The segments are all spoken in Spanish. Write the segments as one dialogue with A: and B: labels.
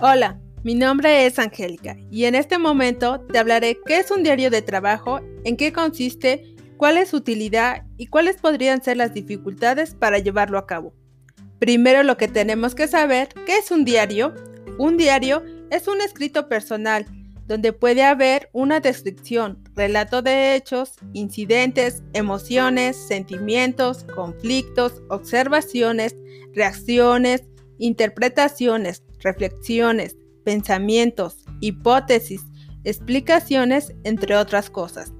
A: Hola, mi nombre es Angélica y en este momento te hablaré qué es un diario de trabajo, en qué consiste, cuál es su utilidad y cuáles podrían ser las dificultades para llevarlo a cabo. Primero lo que tenemos que saber, ¿qué es un diario? Un diario es un escrito personal donde puede haber una descripción, relato de hechos, incidentes, emociones, sentimientos, conflictos, observaciones, reacciones, interpretaciones, reflexiones, pensamientos, hipótesis, explicaciones, entre otras cosas.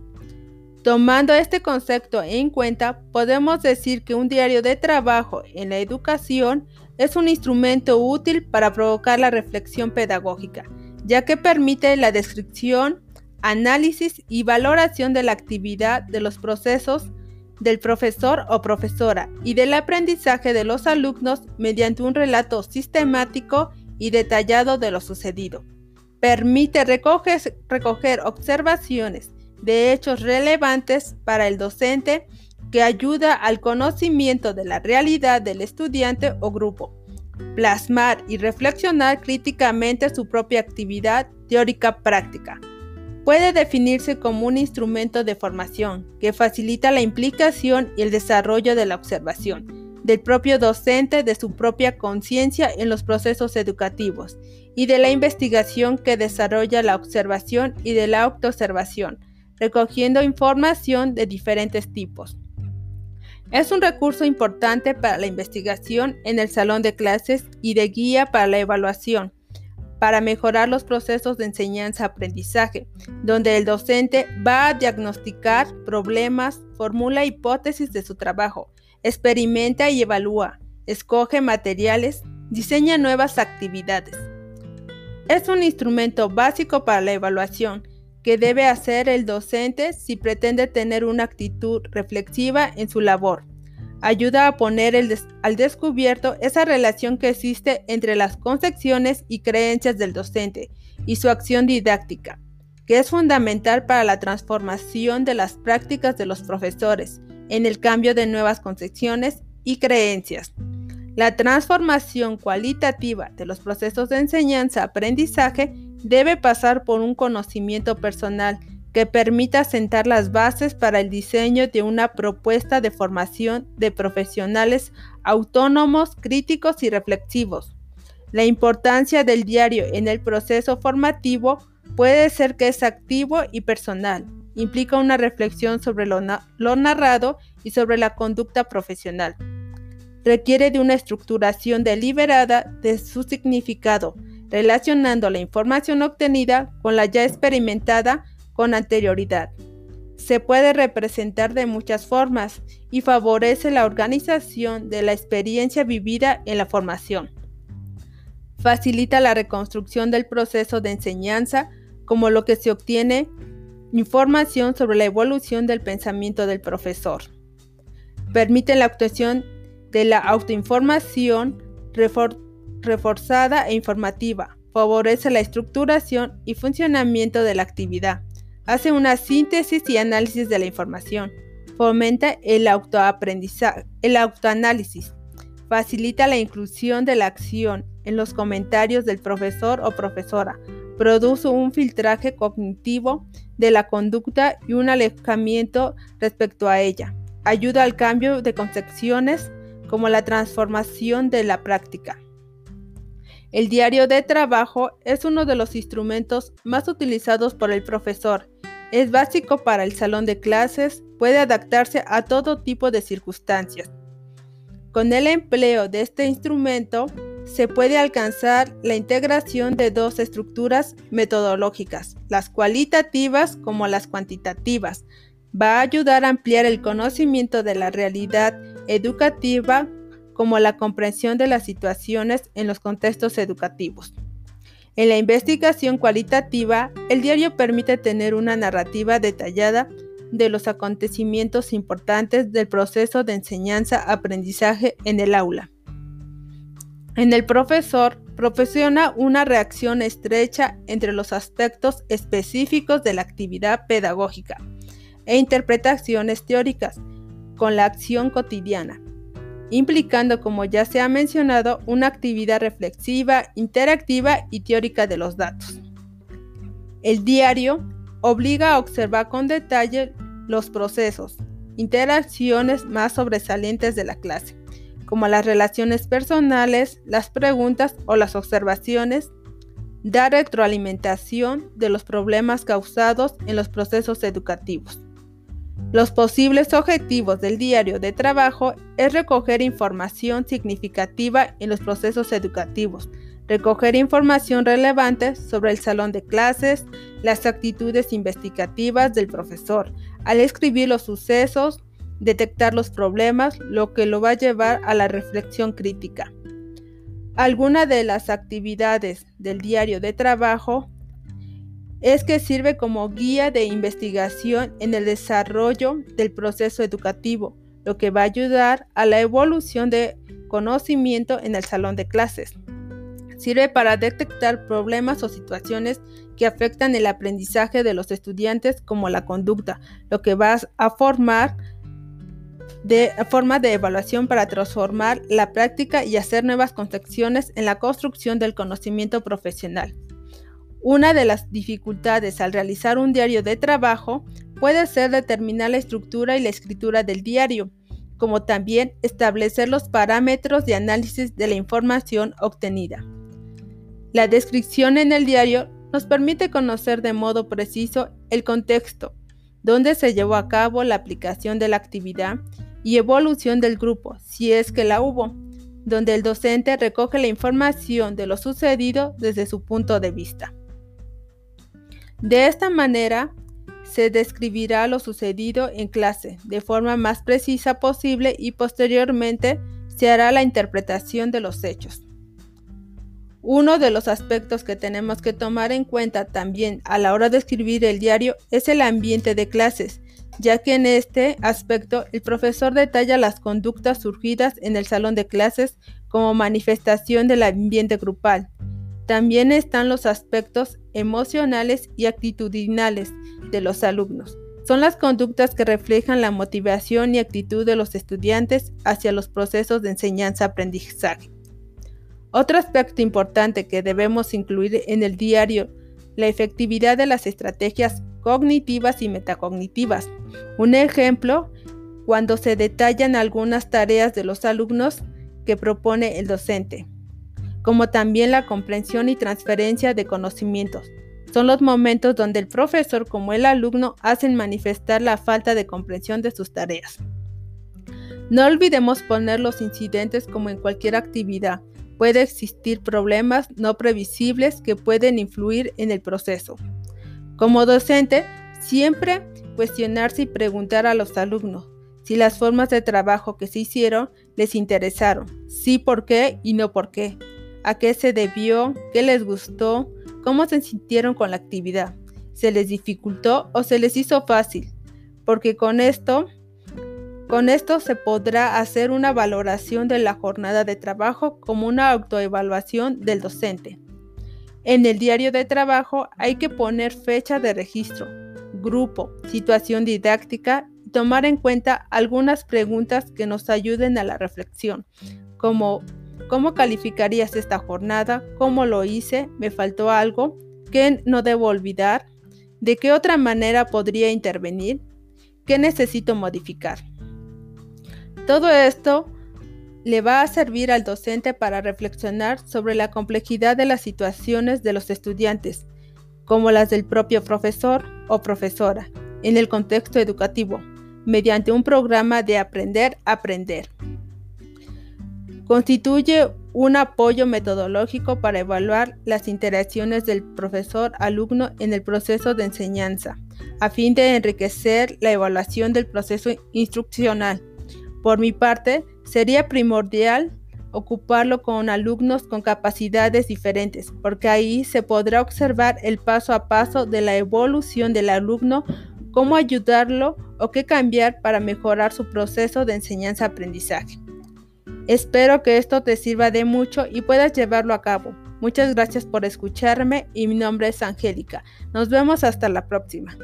A: Tomando este concepto en cuenta, podemos decir que un diario de trabajo en la educación es un instrumento útil para provocar la reflexión pedagógica, ya que permite la descripción, análisis y valoración de la actividad de los procesos del profesor o profesora y del aprendizaje de los alumnos mediante un relato sistemático y detallado de lo sucedido. Permite recoger, observaciones de hechos relevantes para el docente que ayuda al conocimiento de la realidad del estudiante o grupo, plasmar y reflexionar críticamente su propia actividad teórica práctica. Puede definirse como un instrumento de formación que facilita la implicación y el desarrollo de la observación, del propio docente de su propia conciencia en los procesos educativos y de la investigación que desarrolla la observación y de la autoobservación, recogiendo información de diferentes tipos. Es un recurso importante para la investigación en el salón de clases y de guía para la evaluación, para mejorar los procesos de enseñanza-aprendizaje, donde el docente va a diagnosticar problemas, formula hipótesis de su trabajo, experimenta y evalúa, escoge materiales, diseña nuevas actividades. Es un instrumento básico para la evaluación que debe hacer el docente si pretende tener una actitud reflexiva en su labor. Ayuda a poner al descubierto esa relación que existe entre las concepciones y creencias del docente y su acción didáctica, que es fundamental para la transformación de las prácticas de los profesores en el cambio de nuevas concepciones y creencias. La transformación cualitativa de los procesos de enseñanza-aprendizaje debe pasar por un conocimiento personal que permita sentar las bases para el diseño de una propuesta de formación de profesionales autónomos, críticos y reflexivos. La importancia del diario en el proceso formativo puede ser que es activo y personal, implica una reflexión sobre lo, narrado y sobre la conducta profesional. Requiere de una estructuración deliberada de su significado, relacionando la información obtenida con la ya experimentada con anterioridad. Se puede representar de muchas formas y favorece la organización de la experiencia vivida en la formación. Facilita la reconstrucción del proceso de enseñanza como lo que se obtiene Información sobre la evolución del pensamiento del profesor. Permite la actuación de la autoinformación reforzada e informativa. Favorece la estructuración y funcionamiento de la actividad. Hace una síntesis y análisis de la información. Fomenta el el autoanálisis. Facilita la inclusión de la acción en los comentarios del profesor o profesora. Produce un filtraje cognitivo de la conducta y un alejamiento respecto a ella. Ayuda al cambio de concepciones como la transformación de la práctica. El diario de trabajo es uno de los instrumentos más utilizados por el profesor. Es básico para el salón de clases, puede adaptarse a todo tipo de circunstancias. Con el empleo de este instrumento, se puede alcanzar la integración de dos estructuras metodológicas, las cualitativas como las cuantitativas. Va a ayudar a ampliar el conocimiento de la realidad educativa como la comprensión de las situaciones en los contextos educativos. En la investigación cualitativa, el diario permite tener una narrativa detallada de los acontecimientos importantes del proceso de enseñanza-aprendizaje en el aula. En el profesor proporciona una reacción estrecha entre los aspectos específicos de la actividad pedagógica e interpretaciones teóricas con la acción cotidiana. implicando, como ya se ha mencionado, una actividad reflexiva, interactiva y teórica de los datos. El diario obliga a observar con detalle los procesos, interacciones más sobresalientes de la clase, como las relaciones personales, las preguntas o las observaciones, dar retroalimentación de los problemas causados en los procesos educativos. Los posibles objetivos del diario de trabajo es recoger información significativa en los procesos educativos, recoger información relevante sobre el salón de clases, las actitudes investigativas del profesor, al escribir los sucesos, detectar los problemas, lo que lo va a llevar a la reflexión crítica. Alguna de las actividades del diario de trabajo es que sirve como guía de investigación en el desarrollo del proceso educativo, lo que va a ayudar a la evolución de conocimiento en el salón de clases. Sirve para detectar problemas o situaciones que afectan el aprendizaje de los estudiantes como la conducta, lo que va a formar de forma de evaluación para transformar la práctica y hacer nuevas concepciones en la construcción del conocimiento profesional. Una de las dificultades al realizar un diario de trabajo puede ser determinar la estructura y la escritura del diario, como también establecer los parámetros de análisis de la información obtenida. La descripción en el diario nos permite conocer de modo preciso el contexto, donde se llevó a cabo la aplicación de la actividad y evolución del grupo, si es que la hubo, donde el docente recoge la información de lo sucedido desde su punto de vista. De esta manera, se describirá lo sucedido en clase de forma más precisa posible y posteriormente se hará la interpretación de los hechos. Uno de los aspectos que tenemos que tomar en cuenta también a la hora de escribir el diario es el ambiente de clases, ya que en este aspecto el profesor detalla las conductas surgidas en el salón de clases como manifestación del ambiente grupal, también están los aspectos emocionales y actitudinales de los alumnos. Son las conductas que reflejan la motivación y actitud de los estudiantes hacia los procesos de enseñanza-aprendizaje. Otro aspecto importante que debemos incluir en el diario, la efectividad de las estrategias cognitivas y metacognitivas. Un ejemplo, cuando se detallan algunas tareas de los alumnos que propone el docente como también la comprensión y transferencia de conocimientos. Son los momentos donde el profesor como el alumno hacen manifestar la falta de comprensión de sus tareas. No olvidemos poner los incidentes como en cualquier actividad. Puede existir problemas no previsibles que pueden influir en el proceso. Como docente, siempre cuestionarse y preguntar a los alumnos si las formas de trabajo que se hicieron les interesaron, sí por qué y no por qué a qué se debió, qué les gustó, cómo se sintieron con la actividad, se les dificultó o se les hizo fácil, porque con esto, con esto se podrá hacer una valoración de la jornada de trabajo como una autoevaluación del docente. En el diario de trabajo hay que poner fecha de registro, grupo, situación didáctica y tomar en cuenta algunas preguntas que nos ayuden a la reflexión, como ¿Cómo calificarías esta jornada? ¿Cómo lo hice? ¿Me faltó algo? ¿Qué no debo olvidar? ¿De qué otra manera podría intervenir? ¿Qué necesito modificar? Todo esto le va a servir al docente para reflexionar sobre la complejidad de las situaciones de los estudiantes, como las del propio profesor o profesora, en el contexto educativo, mediante un programa de aprender-aprender. Constituye un apoyo metodológico para evaluar las interacciones del profesor-alumno en el proceso de enseñanza, a fin de enriquecer la evaluación del proceso instruccional. Por mi parte, sería primordial ocuparlo con alumnos con capacidades diferentes, porque ahí se podrá observar el paso a paso de la evolución del alumno, cómo ayudarlo o qué cambiar para mejorar su proceso de enseñanza-aprendizaje. Espero que esto te sirva de mucho y puedas llevarlo a cabo. Muchas gracias por escucharme y mi nombre es Angélica. Nos vemos hasta la próxima.